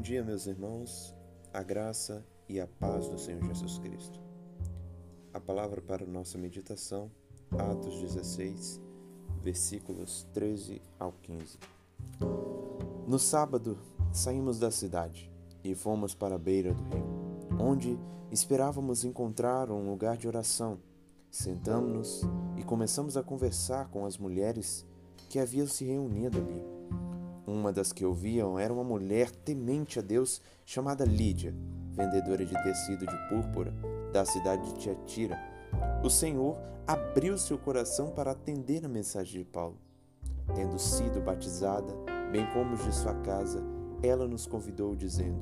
Bom dia, meus irmãos, a graça e a paz do Senhor Jesus Cristo. A palavra para nossa meditação, Atos 16, versículos 13 ao 15. No sábado, saímos da cidade e fomos para a beira do rio, onde esperávamos encontrar um lugar de oração. Sentamos-nos e começamos a conversar com as mulheres que haviam se reunido ali. Uma das que ouviam era uma mulher temente a Deus chamada Lídia, vendedora de tecido de púrpura da cidade de Tiatira. O Senhor abriu seu coração para atender a mensagem de Paulo. Tendo sido batizada, bem como os de sua casa, ela nos convidou, dizendo: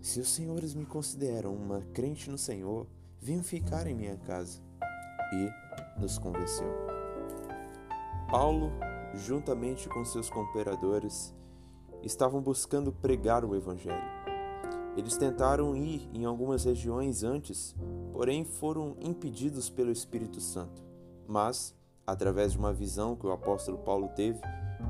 Se os senhores me consideram uma crente no Senhor, venham ficar em minha casa. E nos convenceu. Paulo juntamente com seus cooperadores, estavam buscando pregar o Evangelho. Eles tentaram ir em algumas regiões antes, porém foram impedidos pelo Espírito Santo. Mas, através de uma visão que o apóstolo Paulo teve,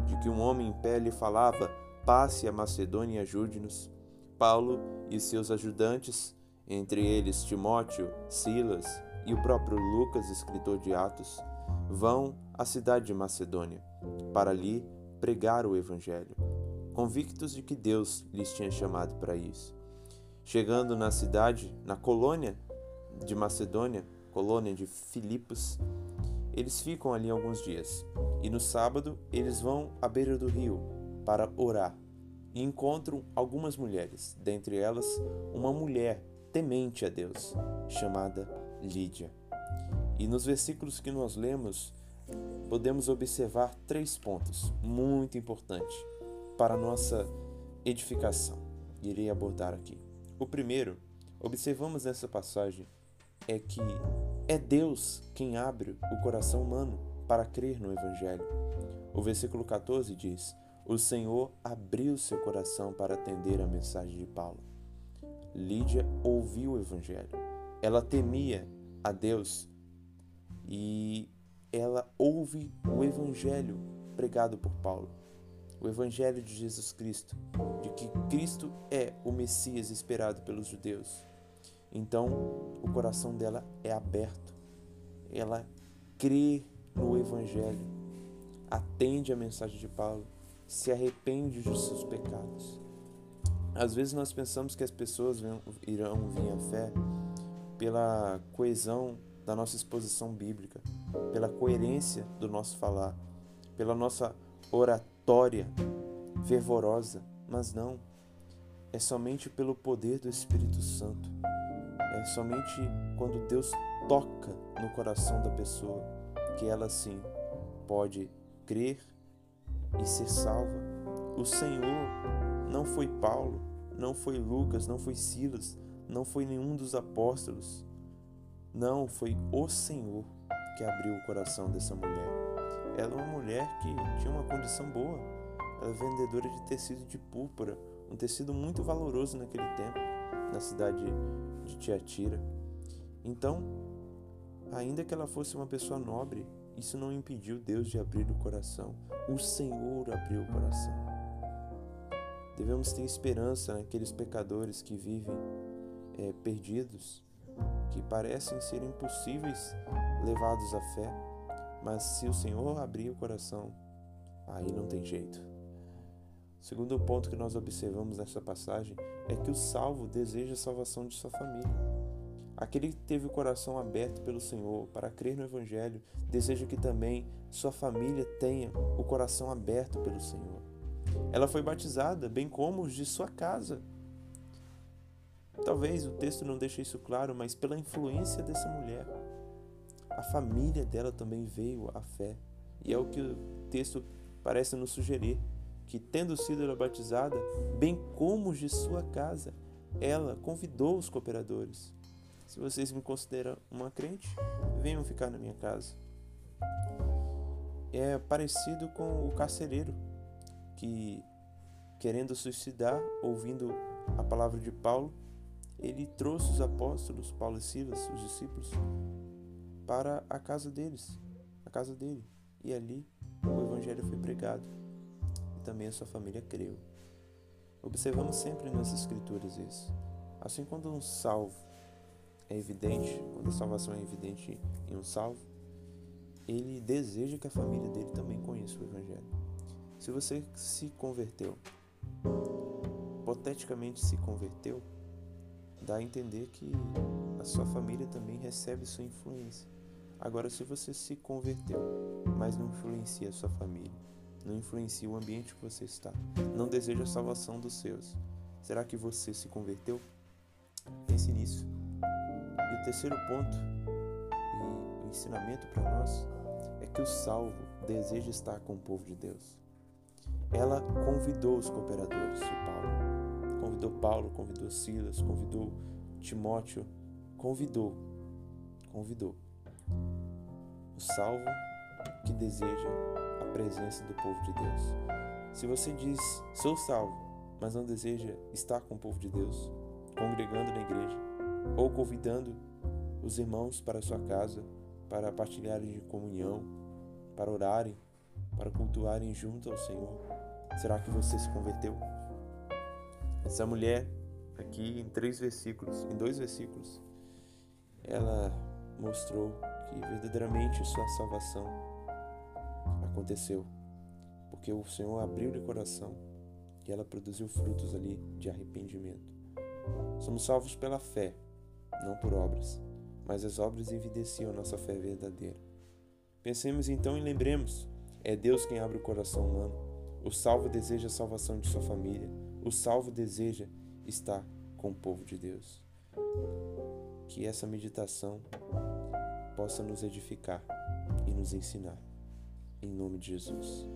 de que um homem em pé lhe falava: Passe a Macedônia e ajude-nos, Paulo e seus ajudantes, entre eles Timóteo, Silas e o próprio Lucas, escritor de Atos, vão à cidade de Macedônia para ali pregar o Evangelho, convictos de que Deus lhes tinha chamado para isso. Chegando na cidade, na colônia de Macedônia, colônia de Filipos, eles ficam ali alguns dias e no sábado eles vão à beira do rio para orar e encontram algumas mulheres, dentre elas uma mulher temente a Deus, chamada Lídia. E nos versículos que nós lemos, podemos observar três pontos muito importantes para nossa edificação. Irei abordar aqui. O primeiro, observamos nessa passagem, é que é Deus quem abre o coração humano para crer no Evangelho. O versículo 14 diz: O Senhor abriu seu coração para atender a mensagem de Paulo. Lídia ouviu o Evangelho. Ela temia a Deus e ela ouve o evangelho pregado por Paulo, o evangelho de Jesus Cristo, de que Cristo é o Messias esperado pelos judeus. Então, o coração dela é aberto. Ela crê no evangelho, atende a mensagem de Paulo, se arrepende dos seus pecados. Às vezes nós pensamos que as pessoas irão vir à fé pela coesão da nossa exposição bíblica, pela coerência do nosso falar, pela nossa oratória fervorosa, mas não. É somente pelo poder do Espírito Santo. É somente quando Deus toca no coração da pessoa que ela sim pode crer e ser salva. O Senhor não foi Paulo, não foi Lucas, não foi Silas, não foi nenhum dos apóstolos. Não, foi o Senhor que abriu o coração dessa mulher. Ela é uma mulher que tinha uma condição boa. Ela é vendedora de tecido de púrpura, um tecido muito valoroso naquele tempo, na cidade de Tiatira. Então, ainda que ela fosse uma pessoa nobre, isso não impediu Deus de abrir o coração. O Senhor abriu o coração. Devemos ter esperança naqueles pecadores que vivem é, perdidos, que parecem ser impossíveis levados à fé, mas se o Senhor abrir o coração, aí não tem jeito. O segundo ponto que nós observamos nessa passagem é que o salvo deseja a salvação de sua família. Aquele que teve o coração aberto pelo Senhor para crer no Evangelho deseja que também sua família tenha o coração aberto pelo Senhor. Ela foi batizada, bem como os de sua casa. Talvez o texto não deixe isso claro, mas pela influência dessa mulher, a família dela também veio à fé. E é o que o texto parece nos sugerir, que tendo sido ela batizada, bem como os de sua casa, ela convidou os cooperadores. Se vocês me consideram uma crente, venham ficar na minha casa. É parecido com o carcereiro que, querendo suicidar, ouvindo a palavra de Paulo, ele trouxe os apóstolos, Paulo e Silas, os discípulos, para a casa deles, a casa dele. E ali o evangelho foi pregado. E também a sua família creu. Observamos sempre nas Escrituras isso. Assim, quando um salvo é evidente, quando a salvação é evidente em um salvo, ele deseja que a família dele também conheça o Evangelho. Se você se converteu, hipoteticamente se converteu, dá a entender que a sua família também recebe sua influência. Agora, se você se converteu, mas não influencia a sua família, não influencia o ambiente que você está, não deseja a salvação dos seus, será que você se converteu? Pense nisso. E o terceiro ponto, e o ensinamento para nós, é que o salvo deseja estar com o povo de Deus. Ela convidou os cooperadores de Paulo. Convidou Paulo, convidou Silas, convidou Timóteo, convidou, convidou. O salvo que deseja a presença do povo de Deus. Se você diz, sou salvo, mas não deseja estar com o povo de Deus, congregando na igreja, ou convidando os irmãos para a sua casa para partilharem de comunhão, para orarem, para cultuarem junto ao Senhor? Será que você se converteu? Essa mulher, aqui em três versículos, em dois versículos, ela mostrou que verdadeiramente sua salvação aconteceu, porque o Senhor abriu-lhe o coração e ela produziu frutos ali de arrependimento. Somos salvos pela fé, não por obras, mas as obras evidenciam nossa fé verdadeira. Pensemos então e lembremos: é Deus quem abre o coração humano. O salvo deseja a salvação de sua família. O salvo deseja estar com o povo de Deus. Que essa meditação possa nos edificar e nos ensinar. Em nome de Jesus.